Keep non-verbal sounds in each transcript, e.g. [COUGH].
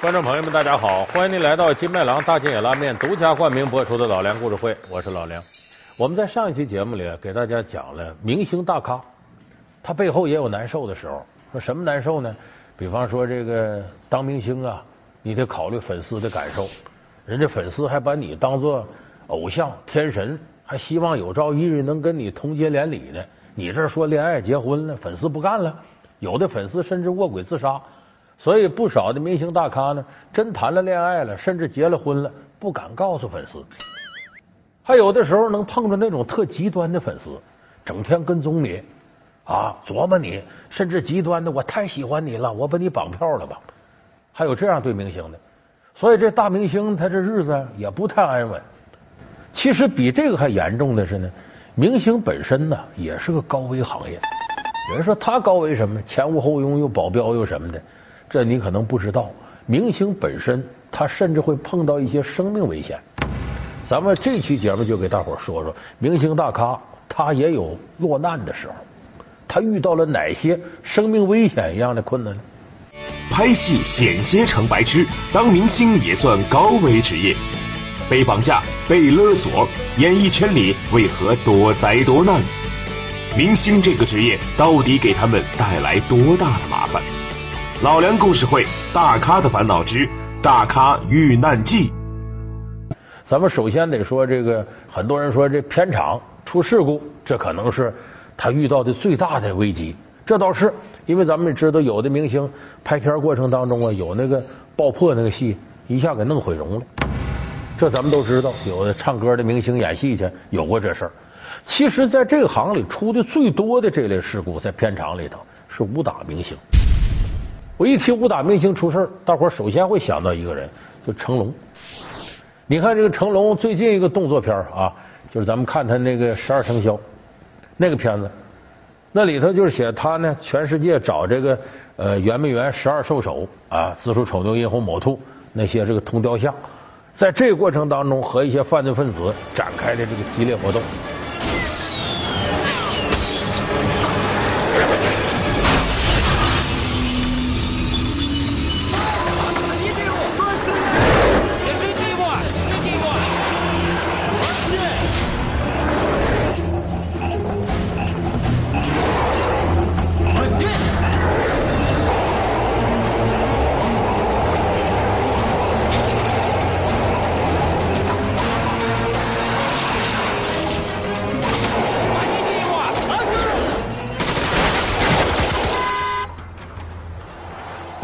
观众朋友们，大家好！欢迎您来到金麦郎大金野拉面独家冠名播出的老梁故事会，我是老梁。我们在上一期节目里给大家讲了明星大咖，他背后也有难受的时候。说什么难受呢？比方说这个当明星啊，你得考虑粉丝的感受，人家粉丝还把你当做偶像、天神，还希望有朝一日能跟你同结连理呢。你这说恋爱、结婚了，粉丝不干了，有的粉丝甚至卧轨自杀。所以不少的明星大咖呢，真谈了恋爱了，甚至结了婚了，不敢告诉粉丝。还有的时候能碰着那种特极端的粉丝，整天跟踪你啊，琢磨你，甚至极端的，我太喜欢你了，我把你绑票了吧？还有这样对明星的，所以这大明星他这日子也不太安稳。其实比这个还严重的是呢，明星本身呢也是个高危行业。有人说他高危什么？前无后拥，又保镖又什么的。这你可能不知道，明星本身他甚至会碰到一些生命危险。咱们这期节目就给大伙说说，明星大咖他也有落难的时候，他遇到了哪些生命危险一样的困难呢？拍戏险些成白痴，当明星也算高危职业。被绑架、被勒索，演艺圈里为何多灾多难？明星这个职业到底给他们带来多大的麻烦？老梁故事会，大咖的烦恼之大咖遇难记。咱们首先得说这个，很多人说这片场出事故，这可能是他遇到的最大的危机。这倒是，因为咱们也知道，有的明星拍片过程当中啊，有那个爆破那个戏，一下给弄毁容了。这咱们都知道，有的唱歌的明星演戏去，有过这事儿。其实，在这个行里出的最多的这类事故，在片场里头是武打明星。我一提武打明星出事大伙首先会想到一个人，就成龙。你看这个成龙最近一个动作片啊，就是咱们看他那个《十二生肖》那个片子，那里头就是写他呢，全世界找这个呃圆明园十二兽首啊，子鼠丑牛寅虎卯兔那些这个铜雕像，在这个过程当中和一些犯罪分子展开的这个激烈活动。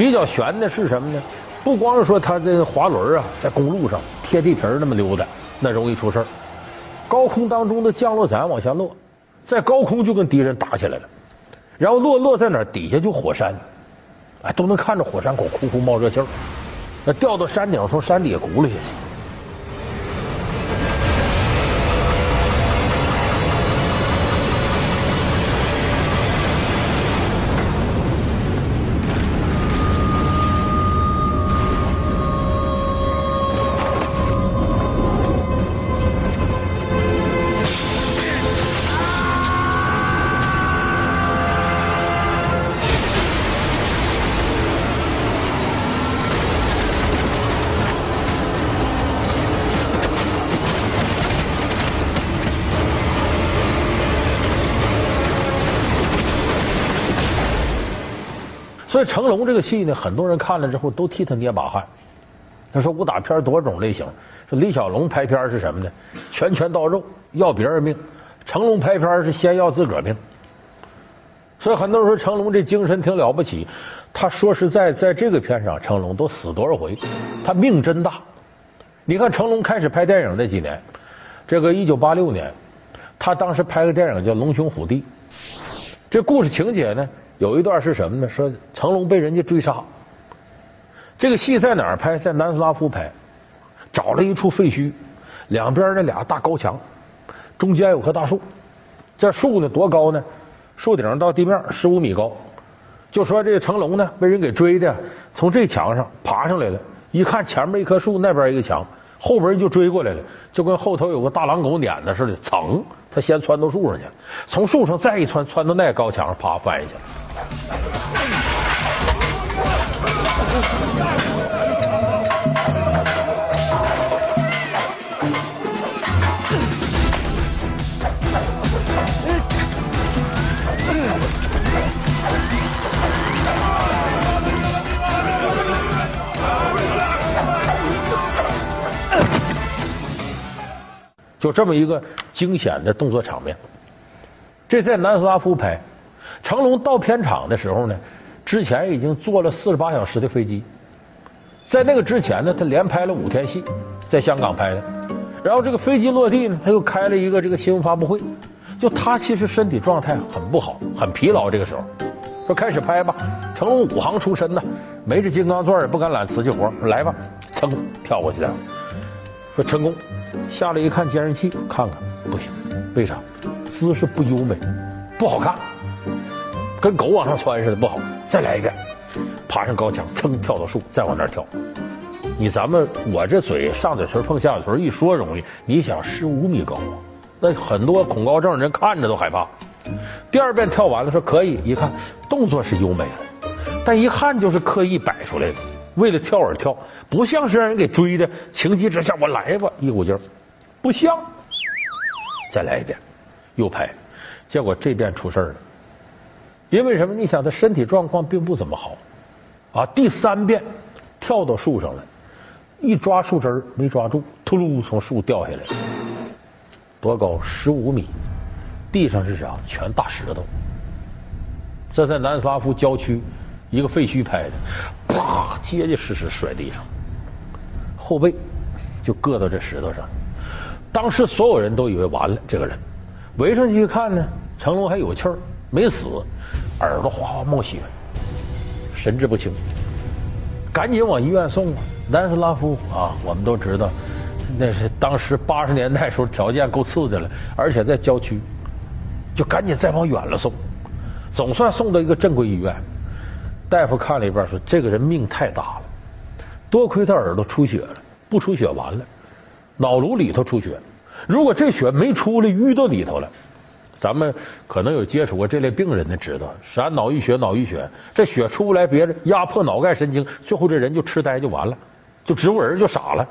比较悬的是什么呢？不光是说他这滑轮啊，在公路上贴地皮那么溜达，那容易出事高空当中的降落伞往下落，在高空就跟敌人打起来了，然后落落在哪儿？底下就火山，哎，都能看着火山口呼呼冒热气儿，那掉到山顶，从山底下轱辘下去。所以成龙这个戏呢，很多人看了之后都替他捏把汗。他说武打片多种类型，说李小龙拍片是什么呢？拳拳到肉，要别人命；成龙拍片是先要自个儿命。所以很多人说成龙这精神挺了不起。他说实在，在这个片上，成龙都死多少回，他命真大。你看成龙开始拍电影那几年，这个一九八六年，他当时拍个电影叫《龙兄虎弟》，这故事情节呢？有一段是什么呢？说成龙被人家追杀，这个戏在哪儿拍？在南斯拉夫拍，找了一处废墟，两边那俩大高墙，中间有棵大树，这树呢多高呢？树顶到地面十五米高。就说这个成龙呢被人给追的，从这墙上爬上来了，一看前面一棵树，那边一个墙，后边人就追过来了，就跟后头有个大狼狗撵的似的，噌，他先窜到树上去，从树上再一窜，窜到那高墙上，啪翻下去了。这么一个惊险的动作场面。这在南斯拉夫拍，成龙到片场的时候呢，之前已经坐了四十八小时的飞机，在那个之前呢，他连拍了五天戏，在香港拍的。然后这个飞机落地呢，他又开了一个这个新闻发布会。就他其实身体状态很不好，很疲劳。这个时候说开始拍吧，成龙武行出身呐，没这金刚钻也不敢揽瓷器活，来吧，噌跳过去了。说成功下来一看监视器，看看不行，为啥？姿势不优美，不好看，跟狗往上窜似的，不好。再来一遍，爬上高墙，噌跳到树，再往那跳。你咱们我这嘴上嘴唇碰下嘴唇一说容易，你想十五米高？那很多恐高症人看着都害怕。第二遍跳完了说可以，一看动作是优美的，但一看就是刻意摆出来的，为了跳而跳，不像是让人给追的。情急之下我来吧，一股劲儿，不像。再来一遍，又拍，结果这遍出事了。因为什么？你想他身体状况并不怎么好啊。第三遍跳到树上了，一抓树枝没抓住，突噜从树掉下来。多高？十五米，地上是啥？全大石头。这在南斯拉夫郊区一个废墟拍的，啪，结结实实摔地上，后背就硌到这石头上。当时所有人都以为完了，这个人围上去一看呢，成龙还有气儿，没死，耳朵哗哗冒血，神志不清，赶紧往医院送啊。南斯拉夫啊，我们都知道。那是当时八十年代时候条件够次的了，而且在郊区，就赶紧再往远了送，总算送到一个正规医院。大夫看了一遍说：“这个人命太大了，多亏他耳朵出血了，不出血完了，脑颅里头出血。如果这血没出来，淤到里头了，咱们可能有接触过这类病人的知道，啥脑溢血、脑溢血，这血出不来，别人压迫脑盖神经，最后这人就痴呆就完了，就植物人就傻了。”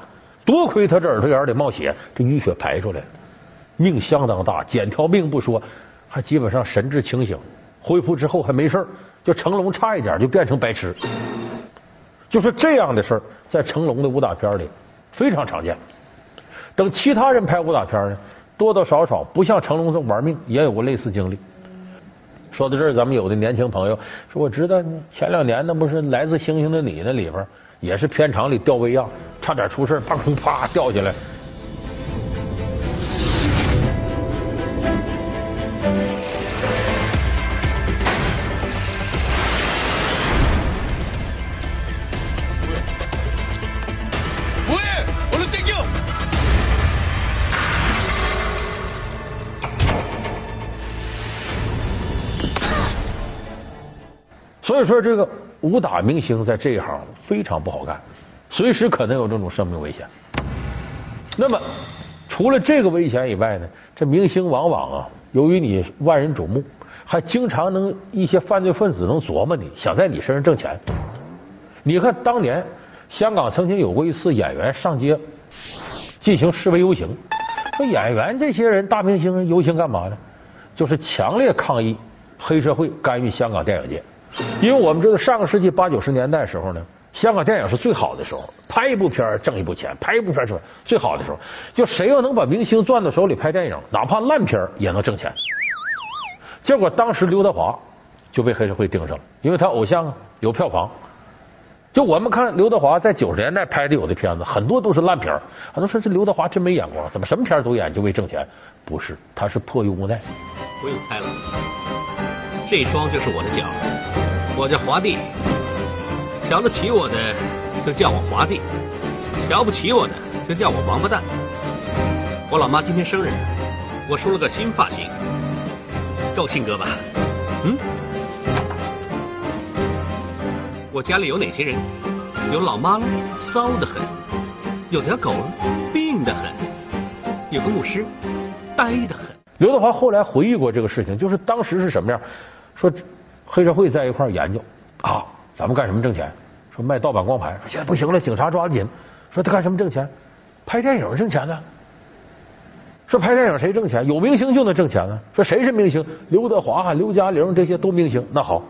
多亏他这耳朵眼里冒血，这淤血排出来，命相当大，捡条命不说，还基本上神志清醒，恢复之后还没事就成龙差一点就变成白痴，就是这样的事儿，在成龙的武打片里非常常见。等其他人拍武打片呢，多多少少不像成龙这么玩命，也有过类似经历。说到这儿，咱们有的年轻朋友说，我知道前两年那不是《来自星星的你》那里边。也是片场里吊威亚，差点出事砰砰啪掉下来。说这个。武打明星在这一行非常不好干，随时可能有这种生命危险。那么，除了这个危险以外呢，这明星往往啊，由于你万人瞩目，还经常能一些犯罪分子能琢磨你，想在你身上挣钱。你看当年香港曾经有过一次演员上街进行示威游行，说演员这些人大明星游行干嘛呢？就是强烈抗议黑社会干预香港电影界。因为我们知道，上个世纪八九十年代时候呢，香港电影是最好的时候，拍一部片挣一部钱，拍一部片是最好的时候。就谁要能把明星攥到手里拍电影，哪怕烂片也能挣钱。结果当时刘德华就被黑社会盯上了，因为他偶像有票房。就我们看刘德华在九十年代拍的有的片子，很多都是烂片很多说这刘德华真没眼光，怎么什么片都演就为挣钱？不是，他是迫于无奈。不用猜了，这桩就是我的脚。我叫华帝，瞧得起我的就叫我华帝，瞧不起我的就叫我王八蛋。我老妈今天生日，我梳了个新发型，够性格吧？嗯？我家里有哪些人？有老妈了，骚的很；有条狗了，病的很；有个牧师，呆的很。刘德华后来回忆过这个事情，就是当时是什么样？说。黑社会在一块研究啊，咱们干什么挣钱？说卖盗版光盘，现在不行了，警察抓紧。说他干什么挣钱？拍电影挣钱呢？说拍电影谁挣钱？有明星就能挣钱呢？说谁是明星？刘德华、刘嘉玲这些都明星。那好，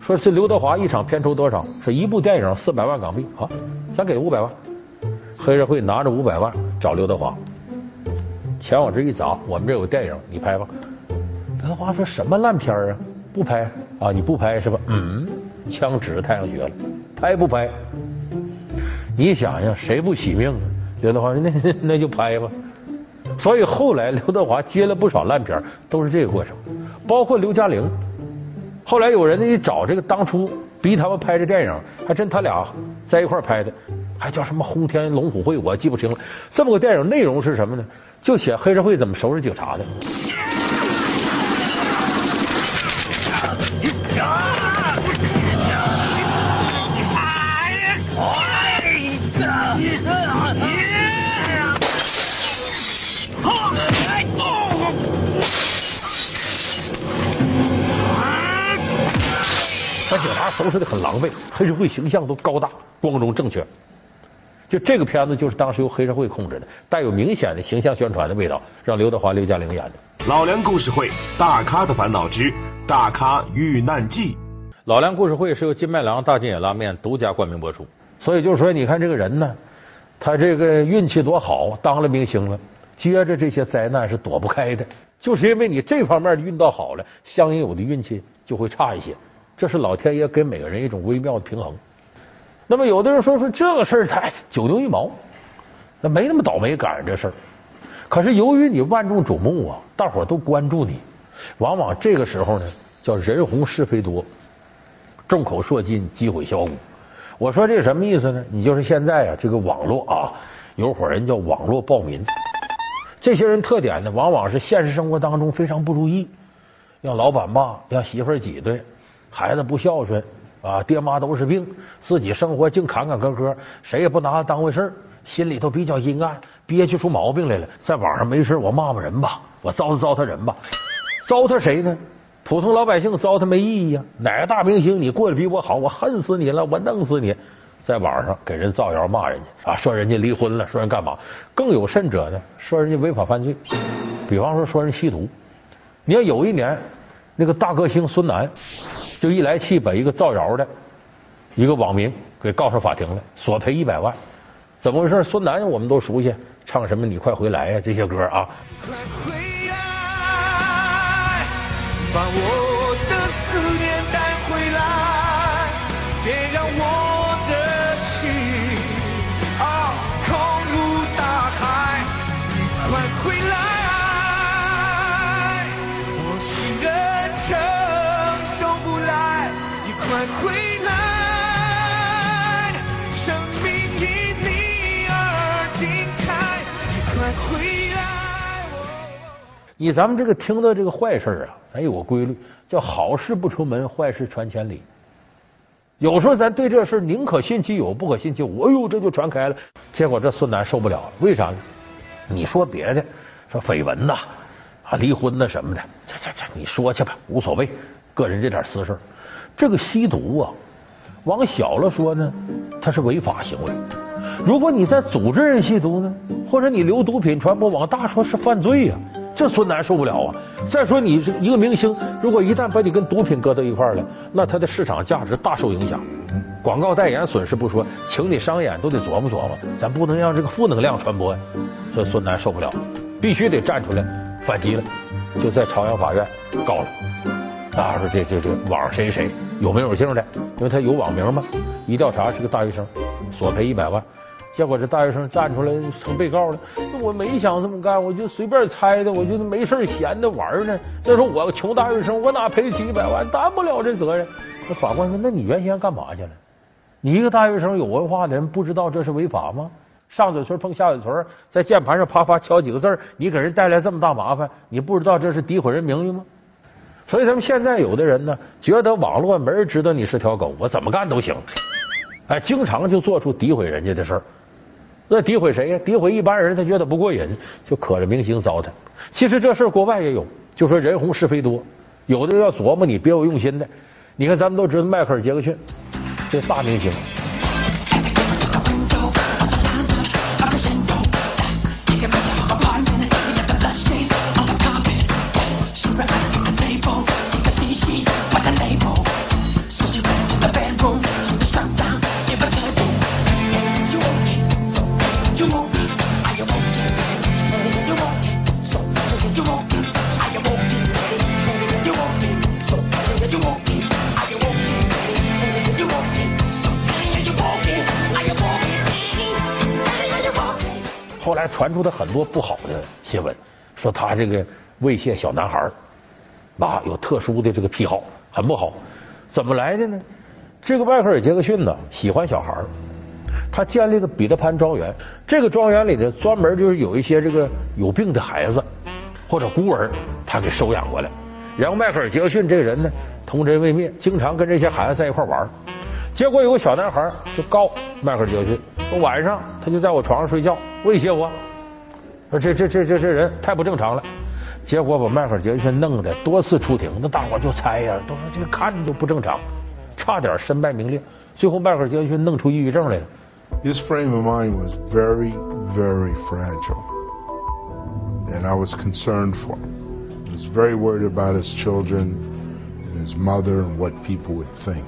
说是刘德华一场片酬多少？说一部电影四百万港币。好，咱给五百万。黑社会拿着五百万找刘德华，钱往这一砸，我们这有电影，你拍吧。刘德华说什么烂片啊？不拍啊？你不拍是吧？嗯，枪指着太阳穴了，拍不拍？你想想，谁不惜命啊？刘德华说那 [LAUGHS] 那就拍吧。所以后来刘德华接了不少烂片，都是这个过程。包括刘嘉玲，后来有人一找这个当初逼他们拍这电影，还真他俩在一块拍的，还叫什么《轰天龙虎会》，我记不清了。这么个电影内容是什么呢？就写黑社会怎么收拾警察的。收拾的很狼狈，黑社会形象都高大、光荣、正确。就这个片子就是当时由黑社会控制的，带有明显的形象宣传的味道，让刘德华、刘嘉玲演的。老梁故事会《大咖的烦恼之大咖遇难记》。老梁故事会是由金麦郎大金眼拉面独家冠名播出。所以就是说，你看这个人呢，他这个运气多好，当了明星了，接着这些灾难是躲不开的。就是因为你这方面的运道好了，相应有的运气就会差一些。这是老天爷给每个人一种微妙的平衡。那么有的人说说这个事儿才九牛一毛，那没那么倒霉赶上这事儿。可是由于你万众瞩目啊，大伙都关注你，往往这个时候呢叫人红是非多，众口铄金，积毁销骨。我说这什么意思呢？你就是现在啊，这个网络啊，有伙人叫网络暴民，这些人特点呢，往往是现实生活当中非常不如意，让老板骂，让媳妇儿挤兑。孩子不孝顺啊，爹妈都是病，自己生活净坎坎坷坷，谁也不拿他当回事儿，心里头比较阴暗，憋屈出毛病来了。在网上没事我骂骂人吧，我糟蹋糟蹋人吧，糟蹋谁呢？普通老百姓糟蹋没意义呀。哪个大明星你过得比我好，我恨死你了，我弄死你。在网上给人造谣骂人家啊，说人家离婚了，说人干嘛？更有甚者呢，说人家违法犯罪，比方说说人吸毒。你要有一年那个大歌星孙楠。就一来气，把一个造谣的一个网民给告上法庭了，索赔一百万。怎么回事？孙楠我们都熟悉，唱什么“你快回来呀”这些歌啊。快回来，把我你咱们这个听到这个坏事啊，咱有个规律，叫好事不出门，坏事传千里。有时候咱对这事宁可信其有，不可信其无。哎呦，这就传开了。结果这孙楠受不了了，为啥呢？你说别的，说绯闻呐，啊，离婚呐什么的，这这这，你说去吧，无所谓，个人这点私事。这个吸毒啊，往小了说呢，它是违法行为；如果你在组织人吸毒呢，或者你留毒品传播，往大说是犯罪呀。这孙楠受不了啊！再说你是一个明星，如果一旦把你跟毒品搁到一块儿了，那他的市场价值大受影响，广告代言损失不说，请你商演都得琢磨琢磨，咱不能让这个负能量传播呀。所以孙楠受不了，必须得站出来反击了，就在朝阳法院告了。啊，说这这这网谁谁有名有姓的，因为他有网名嘛。一调查是个大学生，索赔一百万。结果这大学生站出来成被告了。那我没想这么干，我就随便猜的，我就没事闲的玩呢。再说我穷大学生，我哪赔得起一百万？担不了这责任。那法官说：“那你原先干嘛去了？你一个大学生，有文化的人不知道这是违法吗？上嘴唇碰下嘴唇，在键盘上啪啪敲几个字你给人带来这么大麻烦，你不知道这是诋毁人名誉吗？”所以，咱们现在有的人呢，觉得网络没人知道你是条狗，我怎么干都行。哎，经常就做出诋毁人家的事儿。那诋毁谁呀？诋毁一般人，他觉得不过瘾，就可着明星糟蹋。其实这事儿国外也有，就说人红是非多，有的要琢磨你别有用心的。你看，咱们都知道迈克尔·杰克逊，这大明星。传出他很多不好的新闻，说他这个猥亵小男孩儿啊，有特殊的这个癖好，很不好。怎么来的呢？这个迈克尔·杰克逊呢，喜欢小孩儿，他建立了彼得潘庄园。这个庄园里呢，专门就是有一些这个有病的孩子或者孤儿，他给收养过来。然后迈克尔·杰克逊这个人呢，童真未灭，经常跟这些孩子在一块玩。结果有个小男孩儿就告迈克尔·杰克逊，说晚上他就在我床上睡觉，威胁我，说这这这这这人太不正常了。结果把迈克尔·杰克逊弄得多次出庭，那大伙儿就猜呀，都说这个看着都不正常，差点身败名裂。最后迈克尔·杰克逊弄出抑郁症来了。 His frame of mind was very, very fragile. And I was concerned for him. I was very worried about his children and his mother and what people would think.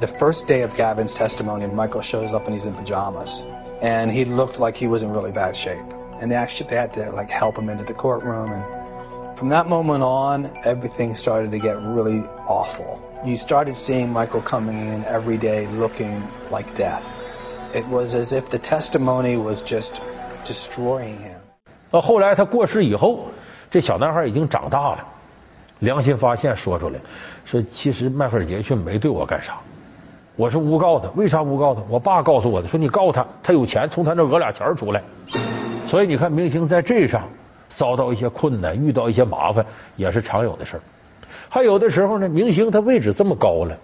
The first day of Gavin's testimony, Michael shows up and he's in pajamas, and he looked like he was in really bad shape. And they actually they had to like help him into the courtroom. And from that moment on, everything started to get really awful. You started seeing Michael coming in every day looking like death. It was as if the testimony was just destroying him. 到后来他过世以后，这小男孩已经长大了，良心发现说出来，说其实迈克尔·杰克逊没对我干啥， 我是诬告他。为啥诬告他？我爸告诉我的，说你告他，他有钱，从他那讹俩钱出来。所以你看，明星在这上遭到一些困难，遇到一些麻烦，也是常有的事儿。还有的时候呢，明星他位置这么高了，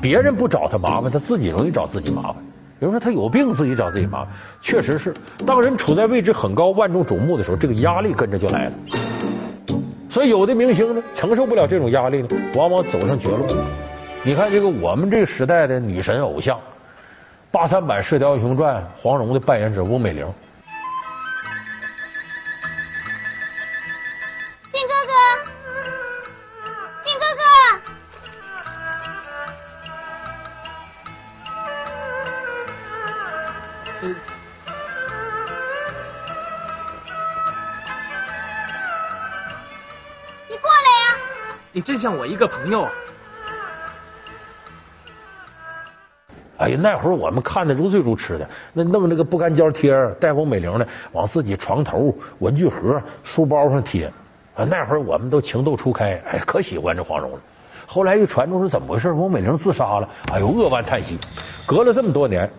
别人不找他麻烦，他自己容易找自己麻烦。比如说他有病，自己找自己麻烦，确实是。当人处在位置很高、万众瞩目的时候，这个压力跟着就来了。所以有的明星呢，承受不了这种压力呢，往往走上绝路。你看这个我们这个时代的女神偶像，八三版《射雕英雄传》黄蓉的扮演者翁美玲，靖哥哥，靖哥哥，你过来呀！你真像我一个朋友啊！哎呀，那会儿我们看的如醉如痴的，那弄那个不干胶贴儿，带翁美玲的，往自己床头、文具盒、书包上贴。啊，那会儿我们都情窦初开，哎，可喜欢这黄蓉了。后来一传出是怎么回事？翁美玲自杀了，哎呦，扼腕叹息。隔了这么多年，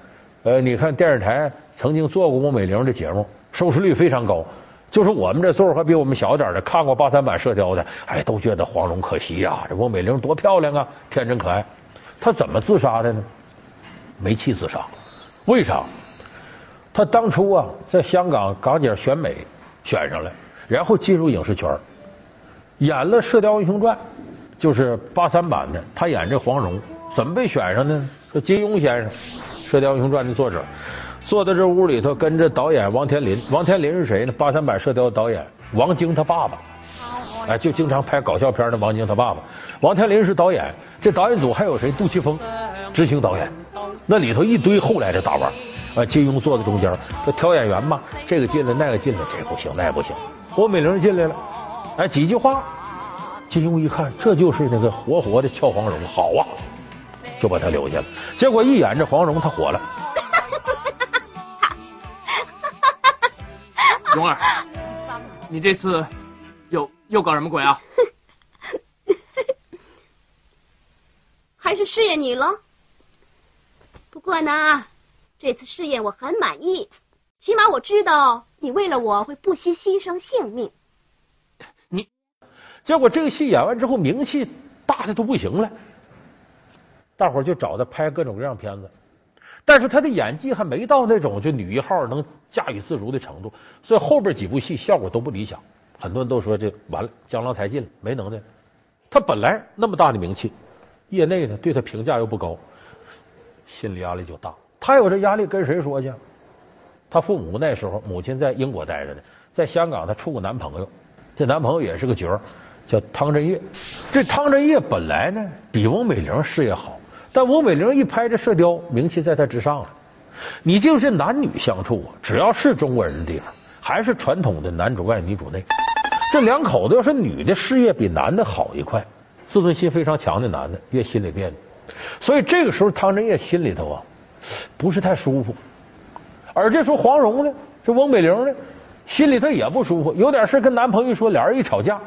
呃，你看电视台曾经做过翁美玲的节目，收视率非常高。就是我们这岁数还比我们小点的，看过八三版《射雕》的，哎，都觉得黄蓉可惜呀、这翁美玲多漂亮啊，天真可爱。她怎么自杀的呢？煤气自杀。为啥？他当初啊，在香港港姐选美选上了，然后进入影视圈，演了《射雕英雄传》，就是八三版的，他演这黄蓉，怎么被选上呢？说金庸先生，《射雕英雄传》的作者。坐在这屋里头，跟着导演王天林。王天林是谁呢？八三版《射雕》导演王晶他爸爸，哎，就经常拍搞笑片的王晶他爸爸。王天林是导演，这导演组还有谁？杜琪峰执行导演。那里头一堆后来的大腕，啊，金庸坐在中间，说挑演员嘛，这个进来，那个进来，这不行，那也不行。郭美玲进来了，哎，几句话，金庸一看，这就是那个活活的俏黄蓉，好啊，就把他留下了。结果一演这黄蓉，她火了。蓉儿，你这次又又搞什么鬼啊？[LAUGHS] 还是试验你了。不过呢，这次试验我很满意，起码我知道你为了我会不惜牺牲性命。你结果这个戏演完之后，名气大的都不行了，大伙儿就找他拍各种各样片子，但是他的演技还没到那种就女一号能驾驭自如的程度，所以后边几部戏效果都不理想，很多人都说这完了，江郎才尽了，没能耐。他本来那么大的名气，业内呢对他评价又不高，心理压力就大。他有这压力跟谁说去？他父母那时候母亲在英国待着呢，在香港他处过男朋友，这男朋友也是个角儿，叫汤镇业。这汤镇业本来呢比翁美玲事业好，但翁美玲一拍这《射雕》，名气在他之上了。你就是男女相处啊，只要是中国人的地方，还是传统的男主外女主内。这两口子要是女的事业比男的好一块，自尊心非常强的男的越心里别扭。所以这个时候汤镇业心里头啊不是太舒服。而这时候黄蓉呢这翁美玲呢，心里头也不舒服，有点事跟男朋友说，俩人一吵架，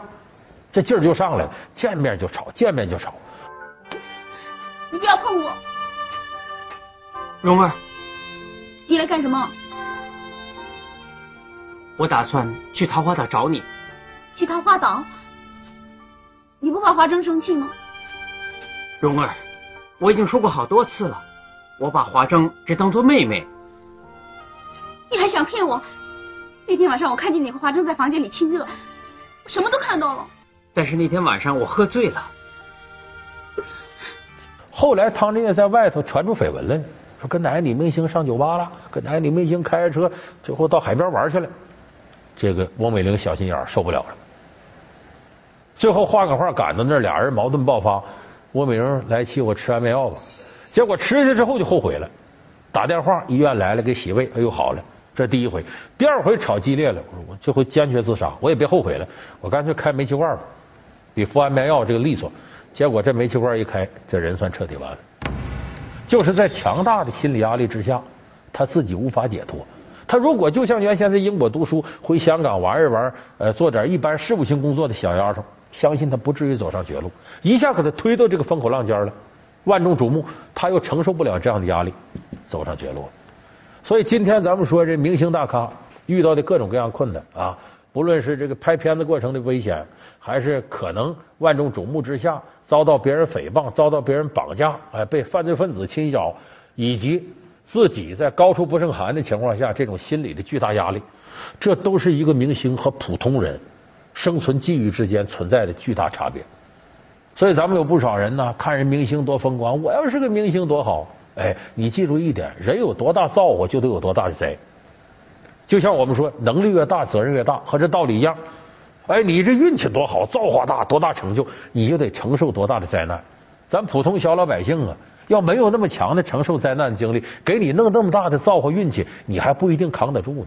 这劲儿就上来了，见面就吵，见面就吵。你不要碰我！蓉儿，你来干什么？我打算去桃花岛找你。去桃花岛？你不怕华筝生气吗？蓉儿，我已经说过好多次了，我把华筝只当做妹妹。你还想骗我？那天晚上我看见你和华筝在房间里亲热，我什么都看到了。但是那天晚上我喝醉了。后来汤镇业在外头传出绯闻来，说跟哪个女明星上酒吧了，跟哪个女明星开着车，最后到海边玩去了。这个翁美玲小心眼受不了了，最后换个话赶到那儿，俩人矛盾爆发。我美玲来气我吃安眠药吧，结果吃下去之后就后悔了，打电话医院来了给洗胃，哎呦好了，这第一回。第二回吵激烈了，我说我这回坚决自杀，我也别后悔了，我干脆开煤气罐吧，比服安眠药这个利索。结果这煤气罐一开，这人算彻底完了。就是在强大的心理压力之下，他自己无法解脱。他如果就像原先在英国读书，回香港玩一玩，呃，做点一般事务性工作的小丫头，相信他不至于走上绝路。一下给他推到这个风口浪尖了，万众瞩目，他又承受不了这样的压力，走上绝路。所以今天咱们说这明星大咖遇到的各种各样困难啊，不论是这个拍片子过程的危险，还是可能万众瞩目之下遭到别人诽谤、遭到别人绑架，哎，被犯罪分子侵扰，以及自己在高处不胜寒的情况下这种心理的巨大压力，这都是一个明星和普通人生存际遇之间存在的巨大差别。所以咱们有不少人呢，看人明星多风光，我要是个明星多好。哎，你记住一点，人有多大造化，就得有多大的灾。就像我们说，能力越大，责任越大，和这道理一样。哎，你这运气多好，造化大，多大成就，你就得承受多大的灾难。咱普通小老百姓啊，要没有那么强的承受灾难的经历，给你弄那么大的造化运气，你还不一定扛得住呢。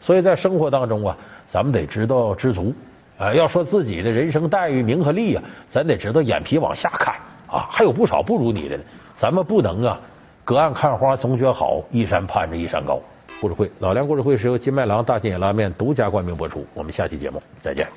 所以在生活当中啊，咱们得知道知足。啊，要说自己的人生待遇、名和利啊，咱得知道眼皮往下看啊，还有不少不如你的呢。咱们不能啊，隔岸看花总觉好，一山盼着一山高。故事会，老梁故事会是由金麦郎大金眼拉面独家冠名播出。我们下期节目再见。